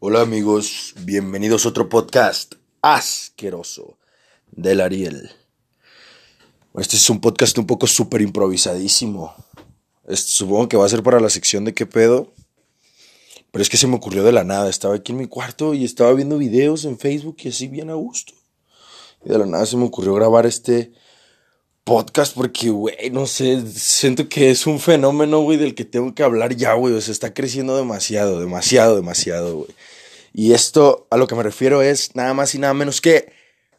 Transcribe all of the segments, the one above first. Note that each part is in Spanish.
Hola amigos, bienvenidos a otro podcast asqueroso del Ariel. Este es un podcast un poco súper improvisadísimo. Este, supongo que va a ser para la sección de qué pedo. Pero es que se me ocurrió de la nada. Estaba aquí en mi cuarto y estaba viendo videos en Facebook y así bien a gusto. Y de la nada se me ocurrió grabar este podcast porque, güey, no sé, siento que es un fenómeno, güey, del que tengo que hablar ya, güey. O sea, está creciendo demasiado, demasiado, demasiado, güey. Y esto a lo que me refiero es nada más y nada menos que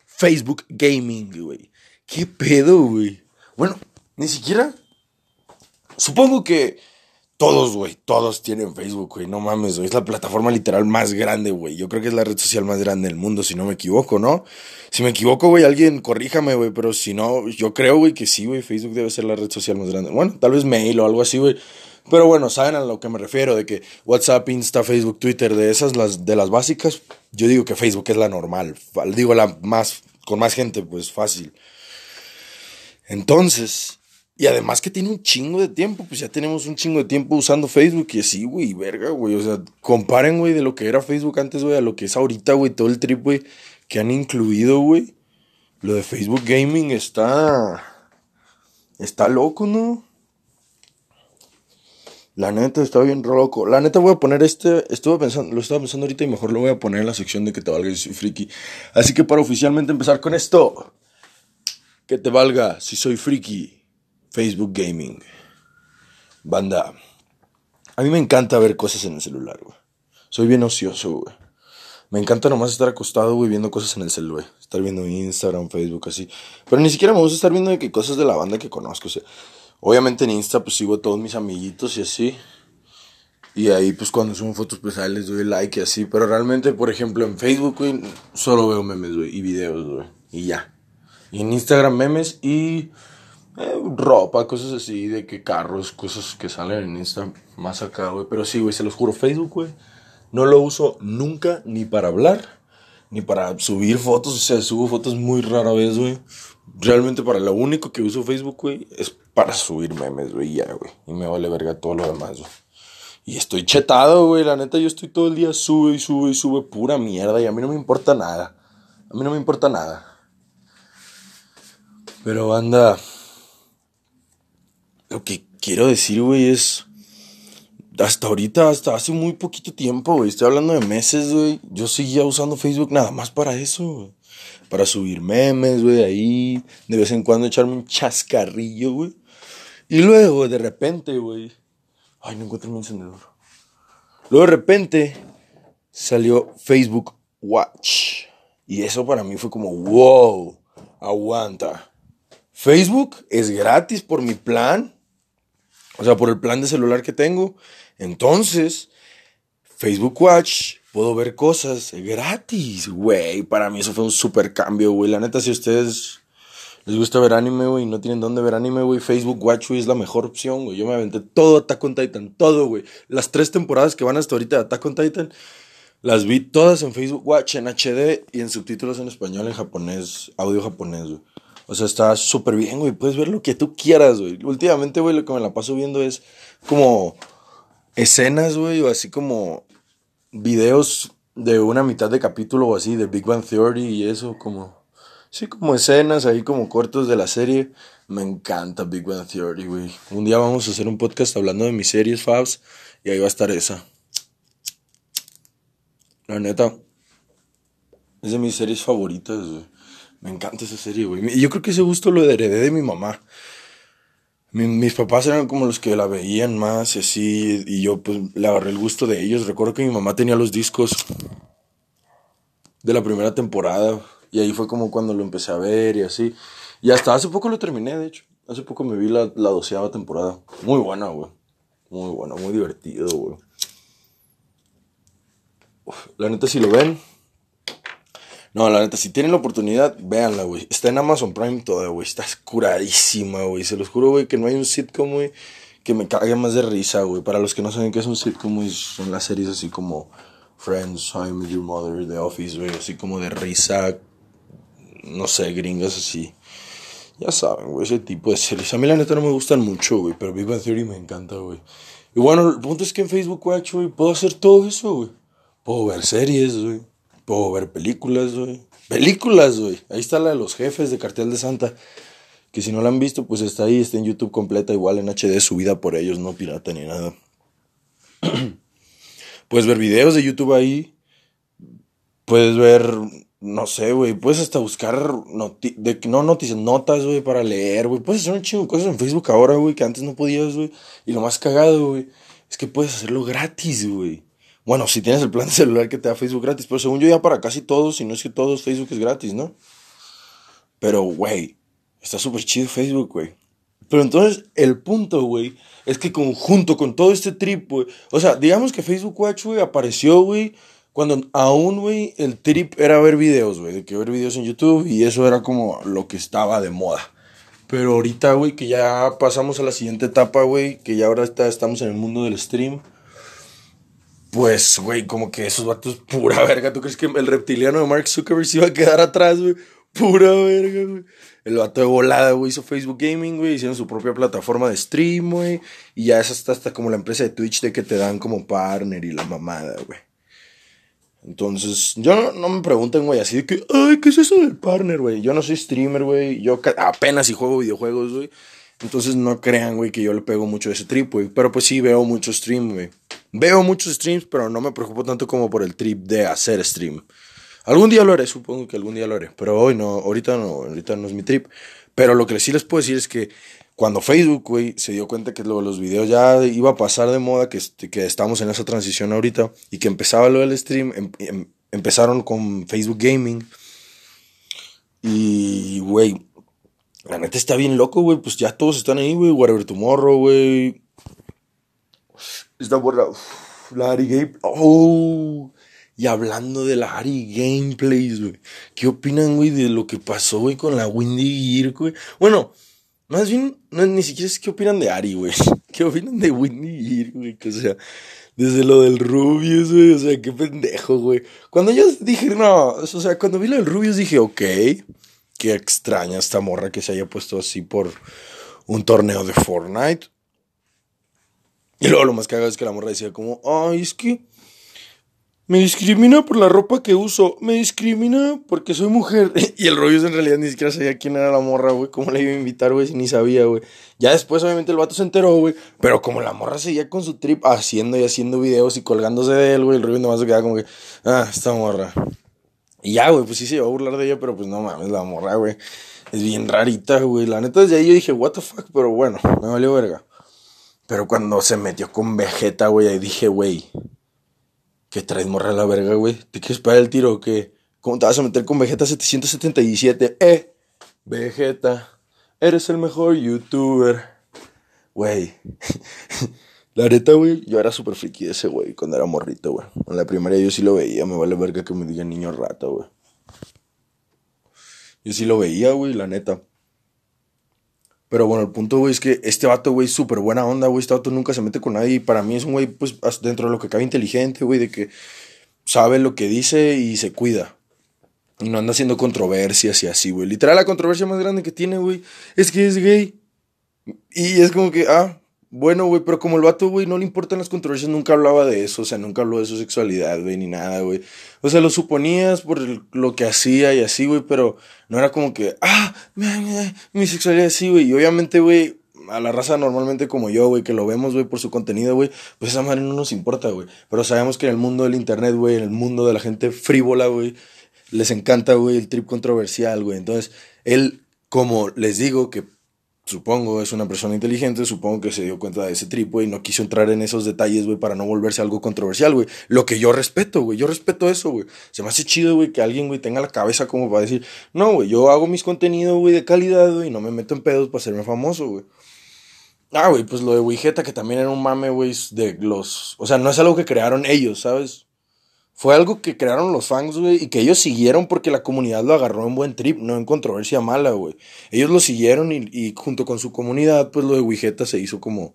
Facebook Gaming, güey. ¿Qué pedo, güey? Bueno, ni siquiera. Supongo que todos, güey, todos tienen Facebook, güey. No mames, güey. Es la plataforma literal más grande, güey. Yo creo que es la red social más grande del mundo, si no me equivoco, ¿no? Si me equivoco, güey, alguien corríjame, güey. Pero si no, yo creo, güey, que sí, güey. Facebook debe ser la red social más grande. Bueno, tal vez mail o algo así, güey. Pero bueno, saben a lo que me refiero, de que WhatsApp, Insta, Facebook, Twitter, de esas, las, de las básicas, yo digo que Facebook es la normal. Digo la más, con más gente, pues fácil. Entonces, y además que tiene un chingo de tiempo, pues ya tenemos un chingo de tiempo usando Facebook y así, güey, verga, güey. O sea, comparen, güey, de lo que era Facebook antes, güey, a lo que es ahorita, güey, todo el trip, güey, que han incluido, güey. Lo de Facebook Gaming está. Está loco, ¿no? La neta está bien loco. La neta voy a poner este. Estuve pensando, lo estaba pensando ahorita y mejor lo voy a poner en la sección de que te valga si soy friki. Así que para oficialmente empezar con esto. Que te valga si soy friki. Facebook Gaming. Banda. A mí me encanta ver cosas en el celular, güey. Soy bien ocioso, güey. Me encanta nomás estar acostado, güey, viendo cosas en el celular. Estar viendo Instagram, Facebook, así. Pero ni siquiera me gusta estar viendo cosas de la banda que conozco. O obviamente en Insta, pues sigo a todos mis amiguitos y así. Y ahí, pues cuando subo fotos, pues ahí les doy like y así. Pero realmente, por ejemplo, en Facebook, güey, solo veo memes, güey, y videos, güey. Y ya. Y en Instagram, memes y eh, ropa, cosas así, de que carros, cosas que salen en Insta más acá, güey. Pero sí, güey, se los juro, Facebook, güey, no lo uso nunca ni para hablar, ni para subir fotos. O sea, subo fotos muy rara vez, güey. Realmente para lo único que uso Facebook, güey, es para subir memes, güey, ya, güey. Y me vale verga todo lo demás, güey. Y estoy chetado, güey. La neta, yo estoy todo el día sube y sube y sube pura mierda. Y a mí no me importa nada. A mí no me importa nada. Pero anda. Lo que quiero decir, güey, es. Hasta ahorita, hasta hace muy poquito tiempo, güey. Estoy hablando de meses, güey. Yo seguía usando Facebook nada más para eso, güey. Para subir memes, güey, ahí. De vez en cuando echarme un chascarrillo, güey. Y luego, de repente, güey. Ay, no encuentro mi encendedor. Luego, de repente, salió Facebook Watch. Y eso para mí fue como, wow, aguanta. Facebook es gratis por mi plan. O sea, por el plan de celular que tengo. Entonces, Facebook Watch, puedo ver cosas gratis, güey. Para mí eso fue un super cambio, güey. La neta, si ustedes les gusta ver anime, güey, no tienen dónde ver anime, güey, Facebook Watch, güey, es la mejor opción, güey. Yo me aventé todo Attack on Titan, todo, güey. Las tres temporadas que van hasta ahorita de Attack on Titan, las vi todas en Facebook Watch, en HD y en subtítulos en español, en japonés, audio japonés, güey. O sea, está súper bien, güey. Puedes ver lo que tú quieras, güey. Últimamente, güey, lo que me la paso viendo es como escenas, güey, o así como videos de una mitad de capítulo o así, de Big Bang Theory y eso, como... Sí, como escenas ahí como cortos de la serie. Me encanta Big Bang Theory, güey. Un día vamos a hacer un podcast hablando de mis series, Fabs, y ahí va a estar esa. La neta, es de mis series favoritas, güey. Me encanta esa serie, güey. Y yo creo que ese gusto lo heredé de mi mamá. mis papás eran como los que la veían más y así, y yo pues le agarré el gusto de ellos. Recuerdo que mi mamá tenía los discos de la primera temporada, y ahí fue como cuando lo empecé a ver y así. Y hasta hace poco lo terminé, de hecho. Hace poco me vi la, la doceava temporada. Muy buena, güey. Muy buena, muy divertido, güey. La neta, si lo ven, no, la neta, si tienen la oportunidad, véanla, güey. Está en Amazon Prime toda, güey. Está curadísima, güey. Se los juro, güey, que no hay un sitcom, güey, que me cague más de risa, güey. Para los que no saben qué es un sitcom, güey, son las series así como Friends, How I Met Your Mother, The Office, güey. Así como de risa, no sé, gringas así. Ya saben, güey, ese tipo de series. A mí la neta no me gustan mucho, güey, pero Big Theory me encanta, güey. Y bueno, el punto es que en Facebook Watch, güey, puedo hacer todo eso, güey. Puedo ver series, güey. Puedo ver películas, güey. Películas, güey. Ahí está la de los jefes de Cartel de Santa. Que si no la han visto, pues está ahí, está en YouTube completa, igual en HD, subida por ellos, no pirata ni nada. Puedes ver videos de YouTube ahí. Puedes ver, no sé, güey. Puedes hasta buscar de, no noticias, notas, güey, para leer, güey. Puedes hacer un chingo de cosas en Facebook ahora, güey, que antes no podías, güey. Y lo más cagado, güey, es que puedes hacerlo gratis, güey. Bueno, si tienes el plan de celular que te da Facebook gratis, pero según yo ya para casi todos, si no es que todos, Facebook es gratis, ¿no? Pero, güey, está súper chido Facebook, güey. Pero entonces, el punto, güey, es que conjunto con todo este trip, güey. O sea, digamos que Facebook Watch, güey, apareció, güey, cuando aún, güey, el trip era ver videos, güey. De que ver videos en YouTube y eso era como lo que estaba de moda. Pero ahorita, güey, que ya pasamos a la siguiente etapa, güey, que ya ahora está, estamos en el mundo del stream. Pues, güey, como que esos vatos, pura verga. ¿Tú crees que el reptiliano de Mark Zuckerberg se iba a quedar atrás, güey? Pura verga, güey. El vato de volada, güey, hizo Facebook Gaming, güey. Hicieron su propia plataforma de stream, güey. Y ya es hasta, hasta como la empresa de Twitch de que te dan como partner y la mamada, güey. Entonces, yo no, me pregunten, güey, así de que, ay, ¿qué es eso del partner, güey? Yo no soy streamer, güey. Yo apenas si juego videojuegos, güey. Entonces no crean, güey, que yo le pego mucho a ese trip, güey. Pero pues sí veo mucho stream, güey. Veo muchos streams, pero no me preocupo tanto como por el trip de hacer stream. Algún día lo haré, supongo que algún día lo haré. Pero hoy no, ahorita no, ahorita no es mi trip. Pero lo que sí les puedo decir es que cuando Facebook, güey, se dio cuenta que lo los videos ya iba a pasar de moda, que, que estamos en esa transición ahorita, y que empezaba lo del stream, em, em, empezaron con Facebook Gaming. Y, güey, la neta está bien loco, güey, pues ya todos están ahí, güey, Whatever Tomorrow, güey. Está buena. La Ari Game. Oh. Y hablando de la Ari Gameplays, güey. ¿Qué opinan, güey, de lo que pasó, güey, con la Windy Gear, güey? Bueno, más bien, no, ni siquiera es qué opinan de Ari, güey. ¿Qué opinan de Windy Gear, güey? O sea, desde lo del Rubius, güey. O sea, qué pendejo, güey. Cuando yo dije, no, o sea, cuando vi lo del Rubius dije, ok. Qué extraña esta morra que se haya puesto así por un torneo de Fortnite. Y luego lo más cagado es que la morra decía como, ay, es que me discrimina por la ropa que uso, me discrimina porque soy mujer. y el rollo en realidad ni siquiera sabía quién era la morra, güey, cómo la iba a invitar, güey, si ni sabía, güey. Ya después obviamente el vato se enteró, güey, pero como la morra seguía con su trip haciendo y haciendo videos y colgándose de él, güey, el rollo nomás se quedaba como que, ah, esta morra. Y ya, güey, pues sí se iba a burlar de ella, pero pues no mames, la morra, güey. Es bien rarita, güey. La neta, desde ahí yo dije, what the fuck, pero bueno, me valió verga. Pero cuando se metió con Vegeta, güey, ahí dije, güey, ¿qué traes morra a la verga, güey? ¿Te quieres parar el tiro o qué? ¿Cómo te vas a meter con Vegeta 777? Eh, Vegeta, eres el mejor youtuber. Güey, la neta, güey, yo era súper friki de ese güey cuando era morrito, güey. En la primaria yo sí lo veía, me vale verga que me digan niño rata, güey. Yo sí lo veía, güey, la neta. Pero bueno, el punto, güey, es que este vato, güey, súper buena onda, güey. Este vato nunca se mete con nadie. Y para mí es un güey, pues, dentro de lo que cabe inteligente, güey, de que sabe lo que dice y se cuida. No anda haciendo controversias y así, güey. Literal, la controversia más grande que tiene, güey, es que es gay. Y es como que, ah, bueno, güey, pero como el vato, güey, no le importan las controversias, nunca hablaba de eso, o sea, nunca habló de su sexualidad, güey, ni nada, güey. O sea, lo suponías por lo que hacía y así, güey, pero no era como que, ah, mi sexualidad así, güey. Y obviamente, güey, a la raza normalmente como yo, güey, que lo vemos, güey, por su contenido, güey, pues esa madre no nos importa, güey. Pero sabemos que en el mundo del internet, güey, en el mundo de la gente frívola, güey, les encanta, güey, el trip controversial, güey. Entonces, él, como les digo, que supongo, es una persona inteligente, supongo que se dio cuenta de ese trip, güey, y no quiso entrar en esos detalles, güey, para no volverse algo controversial, güey. Lo que yo respeto, güey, yo respeto eso, güey. Se me hace chido, güey, que alguien, güey, tenga la cabeza como para decir, no, güey, yo hago mis contenidos, güey, de calidad, güey, y no me meto en pedos para hacerme famoso, güey. Ah, güey, pues lo de Wigeta, que también era un mame, güey, de los... O sea, no es algo que crearon ellos, ¿sabes? Fue algo que crearon los fans, güey, y que ellos siguieron porque la comunidad lo agarró en buen trip, no en controversia mala, güey. Ellos lo siguieron y, junto con su comunidad, pues lo de Wigeta se hizo como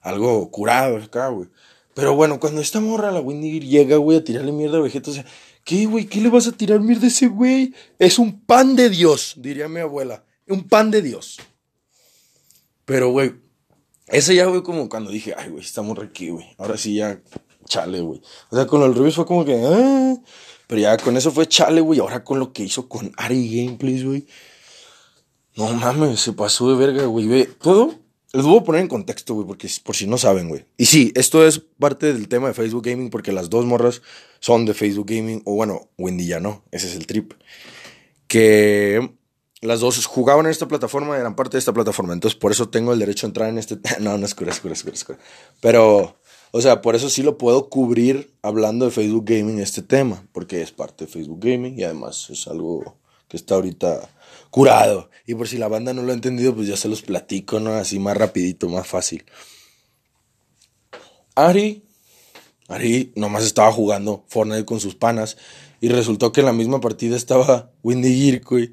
algo curado acá, güey. Pero bueno, cuando esta morra, la Windy, llega, güey, a tirarle mierda a Vegeta, o sea, ¿qué, güey? ¿Qué le vas a tirar mierda a ese güey? Es un pan de Dios, diría mi abuela. Un pan de Dios. Pero, güey, ese ya, güey, como cuando dije, ay, güey, estamos aquí, güey. Ahora sí ya chale, güey. O sea, con el Rubius fue como que, ah, pero ya con eso fue chale, güey. Ahora con lo que hizo con Ari Gameplays, güey. No mames, se pasó de verga, güey. Ve, todo. Les voy a poner en contexto, güey, porque por si no saben, güey. Y sí, esto es parte del tema de Facebook Gaming, porque las dos morras son de Facebook Gaming. O bueno, Wendy ya no. Ese es el trip. Que las dos jugaban en esta plataforma, eran parte de esta plataforma. Entonces, por eso tengo el derecho a entrar en este. no, no es cura, es cura, es cura, es cura. Pero o sea, por eso sí lo puedo cubrir hablando de Facebook Gaming este tema, porque es parte de Facebook Gaming y además es algo que está ahorita curado. Y por si la banda no lo ha entendido, pues ya se los platico, ¿no? Así más rapidito, más fácil. Ari, Ari nomás estaba jugando Fortnite con sus panas y resultó que en la misma partida estaba Windy Gear,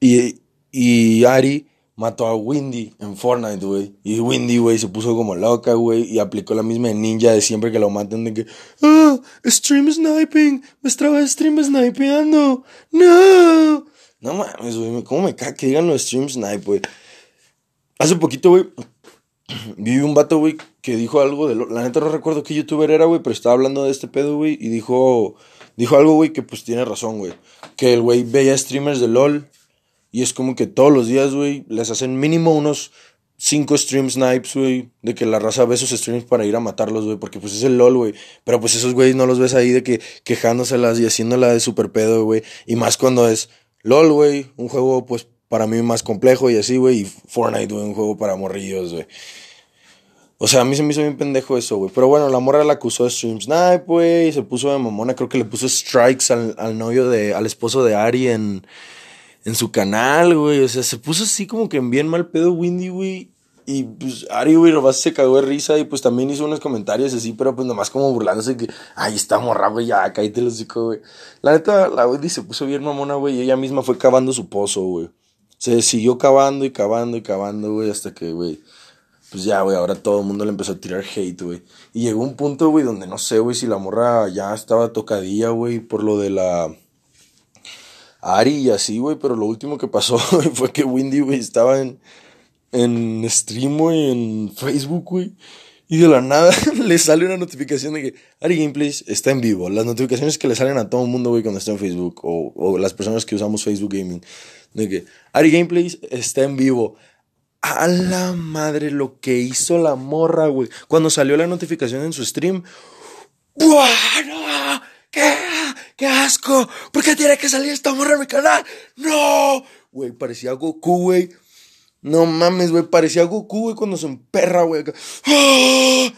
Y, y Ari mató a Windy en Fortnite, güey. Y Windy, güey, se puso como loca, güey. Y aplicó la misma ninja de siempre que lo matan. De que, ah, stream sniping. Me estaba stream snipeando. No. No mames, güey. ¿Cómo me cae que digan los stream snipe, güey? Hace poquito, güey. Vi un vato, güey, que dijo algo de lo... La neta no recuerdo qué youtuber era, güey, pero estaba hablando de este pedo, güey. Y dijo... Dijo algo, güey, que pues tiene razón, güey. Que el güey veía streamers de LOL y es como que todos los días, güey, les hacen mínimo unos cinco stream snipes, güey, de que la raza ve sus streams para ir a matarlos, güey, porque pues es el LOL, güey. Pero pues esos güeyes no los ves ahí de que quejándoselas y haciéndola de super pedo, güey. Y más cuando es LOL, güey, un juego pues para mí más complejo y así, güey. Y Fortnite, güey, un juego para morrillos, güey. O sea, a mí se me hizo bien pendejo eso, güey. Pero bueno, la morra la acusó de stream snipe, güey. Se puso de mamona, creo que le puso strikes al, al novio de, al esposo de Ari en en su canal, güey. O sea, se puso así como que en bien mal pedo Windy, güey. Y pues Ari, güey, nomás se cagó de risa y pues también hizo unos comentarios así, pero pues nomás como burlándose que, ay, está morra, güey, ya, cállate los hocico, güey. La neta, la Wendy se puso bien mamona, güey, y ella misma fue cavando su pozo, güey. Se siguió cavando y cavando y cavando, güey, hasta que, güey, pues ya, güey, ahora todo el mundo le empezó a tirar hate, güey. Y llegó un punto, güey, donde no sé, güey, si la morra ya estaba tocadilla, güey, por lo de la Ari y así, güey, pero lo último que pasó fue que Windy, güey, estaba en, en stream, güey, en Facebook, güey. Y de la nada le sale una notificación de que Ari Gameplays está en vivo. Las notificaciones que le salen a todo el mundo, güey, cuando está en Facebook. O, las personas que usamos Facebook Gaming. De que Ari Gameplays está en vivo. A la madre lo que hizo la morra, güey. Cuando salió la notificación en su stream. ¿Qué? ¡Qué asco! ¿Por qué tiene que salir esta morra en mi canal? ¡No! Güey, parecía Goku, güey. No mames, güey, parecía Goku, güey, cuando se emperra, güey. ¡Ah!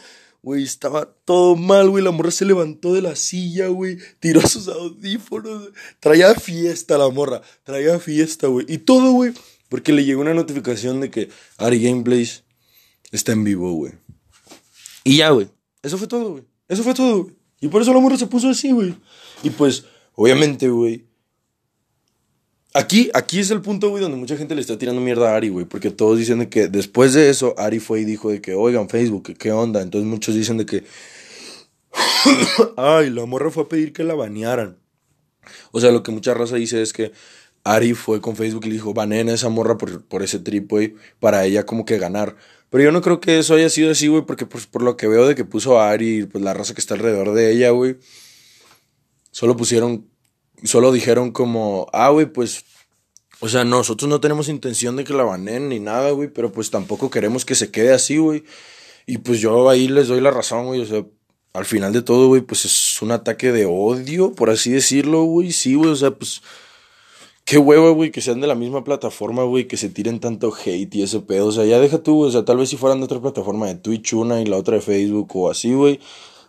Estaba todo mal, güey. La morra se levantó de la silla, güey. Tiró sus audífonos. Traía fiesta la morra. Traía fiesta, güey. Y todo, güey. Porque le llegó una notificación de que Ari Gameplays está en vivo, güey. Y ya, güey. Eso fue todo, güey. Eso fue todo, güey. Y por eso la morra se puso así, güey. Y pues, obviamente, güey. Aquí, aquí es el punto, güey, donde mucha gente le está tirando mierda a Ari, güey. Porque todos dicen de que después de eso, Ari fue y dijo de que, oigan, Facebook, ¿qué onda? Entonces muchos dicen de que. Ay, la morra fue a pedir que la banearan. O sea, lo que mucha raza dice es que Ari fue con Facebook y le dijo, baneen a esa morra por, por ese trip, güey, para ella como que ganar. Pero yo no creo que eso haya sido así, güey, porque pues, por lo que veo de que puso a Ari, pues la raza que está alrededor de ella, güey, solo pusieron, solo dijeron como, ah, güey, pues, o sea, nosotros no tenemos intención de que la banen ni nada, güey, pero pues tampoco queremos que se quede así, güey. Y pues yo ahí les doy la razón, güey, o sea, al final de todo, güey, pues es un ataque de odio, por así decirlo, güey, sí, güey, o sea, pues Qué huevo, güey, que sean de la misma plataforma, güey, que se tiren tanto hate y ese pedo. O sea, ya deja tú, güey. O sea, tal vez si fueran de otra plataforma de Twitch una y la otra de Facebook o así, güey.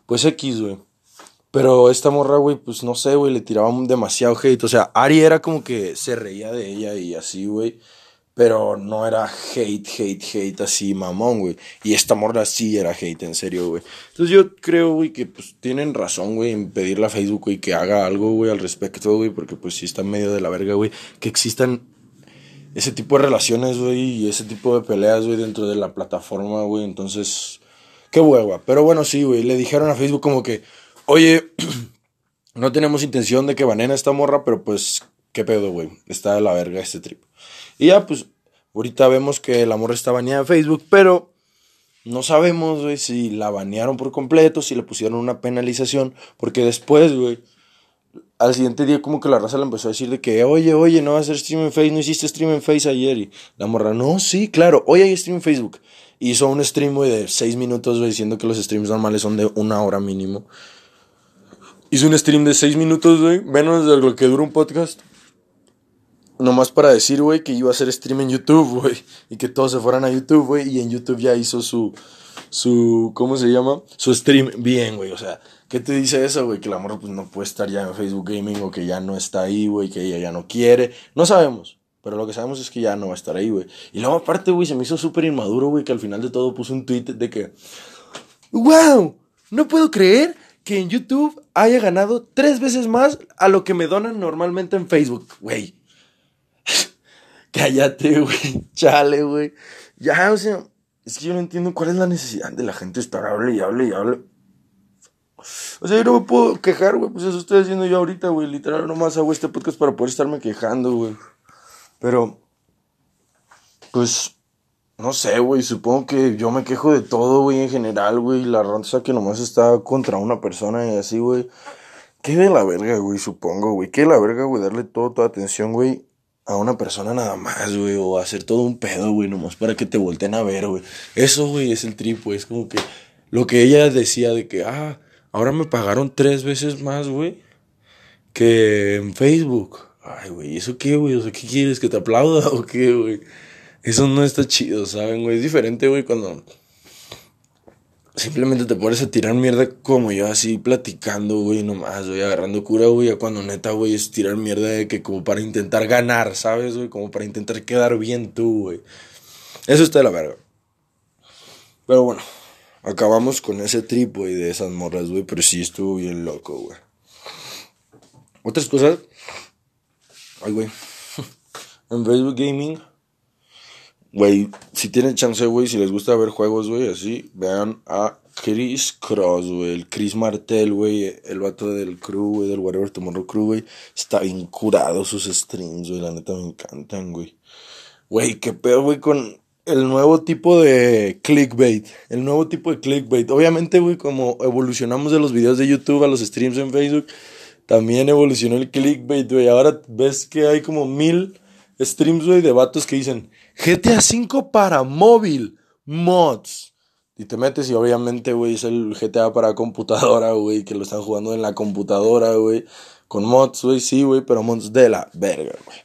Pues X, güey. Pero esta morra, güey, pues no sé, güey, le tiraban demasiado hate. O sea, Ari era como que se reía de ella y así, güey. Pero no era hate, hate, hate así, mamón, güey. Y esta morra sí era hate, en serio, güey. Entonces yo creo, güey, que pues tienen razón, güey, en pedirle a Facebook, güey, que haga algo, güey, al respecto, güey. Porque pues sí está medio de la verga, güey. Que existan ese tipo de relaciones, güey, y ese tipo de peleas, güey, dentro de la plataforma, güey. Entonces, qué hueva. Pero bueno, sí, güey. Le dijeron a Facebook como que, oye, no tenemos intención de que banen a esta morra, pero pues, qué pedo, güey. Está de la verga este trip. Y ya, pues, ahorita vemos que el amor está baneada en Facebook, pero no sabemos, güey, si la banearon por completo, si le pusieron una penalización, porque después, güey, al siguiente día como que la raza le empezó a decir de que, oye, oye, no vas a hacer stream en Face, no hiciste stream en Face ayer. Y la morra, no, sí, claro, hoy hay stream en Facebook. Hizo un stream, güey, de seis minutos, güey, diciendo que los streams normales son de una hora mínimo. Hizo un stream de seis minutos, güey, menos de lo que dura un podcast. Nomás para decir, güey, que iba a hacer stream en YouTube, güey. Y que todos se fueran a YouTube, güey. Y en YouTube ya hizo su, su, ¿cómo se llama? Su stream bien, güey. O sea, ¿Qué te dice eso, güey? Que el amor pues, no puede estar ya en Facebook Gaming o que ya no está ahí, güey, que ella ya no quiere. No sabemos. Pero lo que sabemos es que ya no va a estar ahí, güey. Y luego aparte, güey, se me hizo súper inmaduro, güey, que al final de todo puso un tweet de que... ¡Wow! No puedo creer que en YouTube haya ganado tres veces más a lo que me donan normalmente en Facebook, güey. Cállate, güey. Chale, güey. Ya, o sea, es que yo no entiendo cuál es la necesidad de la gente estar hable y hable y hable. O sea, yo no me puedo quejar, güey. Pues eso estoy haciendo yo ahorita, güey. Literal, nomás hago este podcast para poder estarme quejando, güey. Pero, pues, no sé, güey. Supongo que yo me quejo de todo, güey, en general, güey. La raza que nomás está contra una persona y así, güey. Qué de la verga, güey, supongo, güey. Qué de la verga, güey, darle todo, toda atención, güey, a una persona nada más, güey. O hacer todo un pedo, güey, nomás para que te volteen a ver, güey. Eso, güey, es el trip. Es como que lo que ella decía de que, ah Ahora me pagaron tres veces más, güey, que en Facebook. Ay, güey, ¿eso qué, güey? O sea, ¿qué quieres? ¿Que te aplauda o qué, güey? Eso no está chido, ¿saben, güey? Es diferente, güey, cuando simplemente te pones a tirar mierda como yo, así platicando, güey, nomás, güey, agarrando cura, güey, a cuando neta, güey, es tirar mierda de que como para intentar ganar, ¿sabes, güey? Como para intentar quedar bien tú, güey. Eso está de la verga. Pero bueno, Acabamos con ese trip, güey, de esas morras, güey, pero sí estuvo bien loco, güey. Otras cosas. Ay, güey. en Facebook Gaming. Güey, si tienen chance, güey, si les gusta ver juegos, güey, así, vean a Chris Cross, güey. El Chris Martel, güey. El vato del crew, güey, del Whatever Tomorrow Crew, güey. Está bien curado sus streams, güey. La neta me encantan, güey. Güey, qué pedo, güey, con el nuevo tipo de clickbait. El nuevo tipo de clickbait. Obviamente, güey, como evolucionamos de los videos de YouTube a los streams en Facebook, también evolucionó el clickbait, güey. Ahora ves que hay como mil streams, güey, de vatos que dicen GTA V para móvil, mods. Y te metes y obviamente, güey, es el GTA para computadora, güey, que lo están jugando en la computadora, güey. Con mods, güey, sí, güey, pero mods de la verga, güey.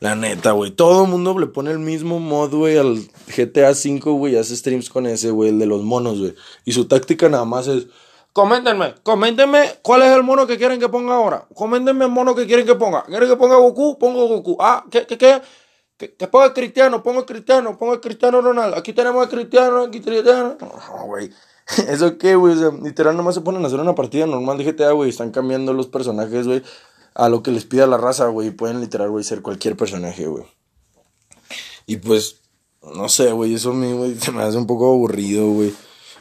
La neta, güey. Todo el mundo le pone el mismo mod, güey, al GTA V, güey. Hace streams con ese, güey, el de los monos, güey. Y su táctica nada más es. Coméntenme, coméntenme cuál es el mono que quieren que ponga ahora. Coméntenme el mono que quieren que ponga. ¿Quieren que ponga Goku? Pongo Goku. Ah, ¿qué, qué, qué? Que, ponga Cristiano, pongo Cristiano, pongo Cristiano Ronaldo. Aquí tenemos a Cristiano, aquí Cristiano. No, güey. ¿Eso qué, güey? O sea, literal nomás se ponen a hacer una partida normal de GTA, güey. Están cambiando los personajes, güey a lo que les pida la raza, güey. Pueden literal, güey, ser cualquier personaje, güey. Y pues, no sé, güey, eso a mí, güey, se me hace un poco aburrido, güey.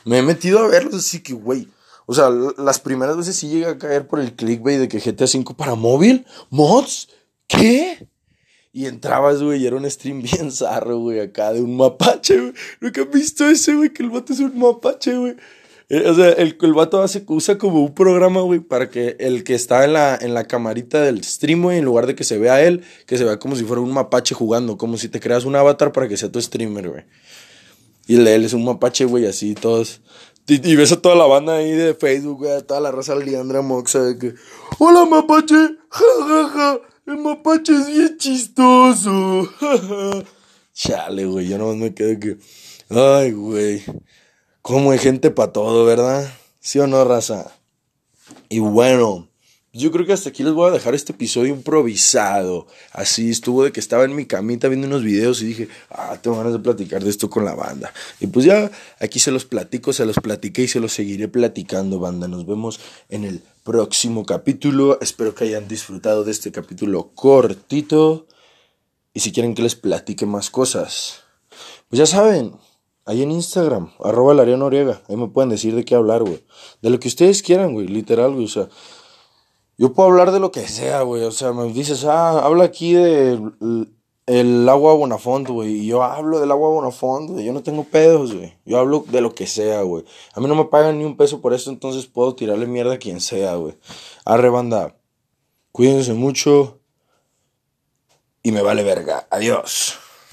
Me he metido a verlos así que, güey. O sea, las primeras veces sí llega a caer por el clickbait de que GTA V para móvil, mods, ¿qué? Y entrabas, güey, y era un stream bien zarro, güey, acá de un mapache, güey. Nunca he visto ese, güey, que el vato es un mapache, güey. Eh, o sea, el, el vato hace, usa como un programa, güey, para que el que está en la, en la camarita del stream, güey, en lugar de que se vea él, que se vea como si fuera un mapache jugando, como si te creas un avatar para que sea tu streamer, güey. Y él es un mapache, güey, así, todos. Y, ves a toda la banda ahí de Facebook, güey, toda la raza Leandra Moxa, de que, ¡Hola, mapache! ¡Ja, ja, ja! El mapache es bien chistoso. ¡Ja, Chale, güey, yo nomás me quedo que. Ay, güey. Como hay gente para todo, ¿verdad? ¿Sí o no, raza? Y bueno, yo creo que hasta aquí les voy a dejar este episodio improvisado. Así estuvo de que estaba en mi camita viendo unos videos y dije, ah, tengo ganas de platicar de esto con la banda. Y pues ya aquí se los platico, se los platiqué y se los seguiré platicando, banda. Nos vemos en el próximo capítulo. Espero que hayan disfrutado de este capítulo cortito. Y si quieren que les platique más cosas, pues ya saben, Ahí en Instagram, arroba Laria Noriega. Ahí me pueden decir de qué hablar, güey. De lo que ustedes quieran, güey. Literal, güey. O sea, yo puedo hablar de lo que sea, güey. O sea, me dices, ah, habla aquí de el agua Bonafont, güey. Y yo hablo del agua Bonafont, güey. Yo no tengo pedos, güey. Yo hablo de lo que sea, güey. A mí no me pagan ni un peso por esto, entonces puedo tirarle mierda a quien sea, güey. Arre, banda. Cuídense mucho. Y me vale verga. Adiós.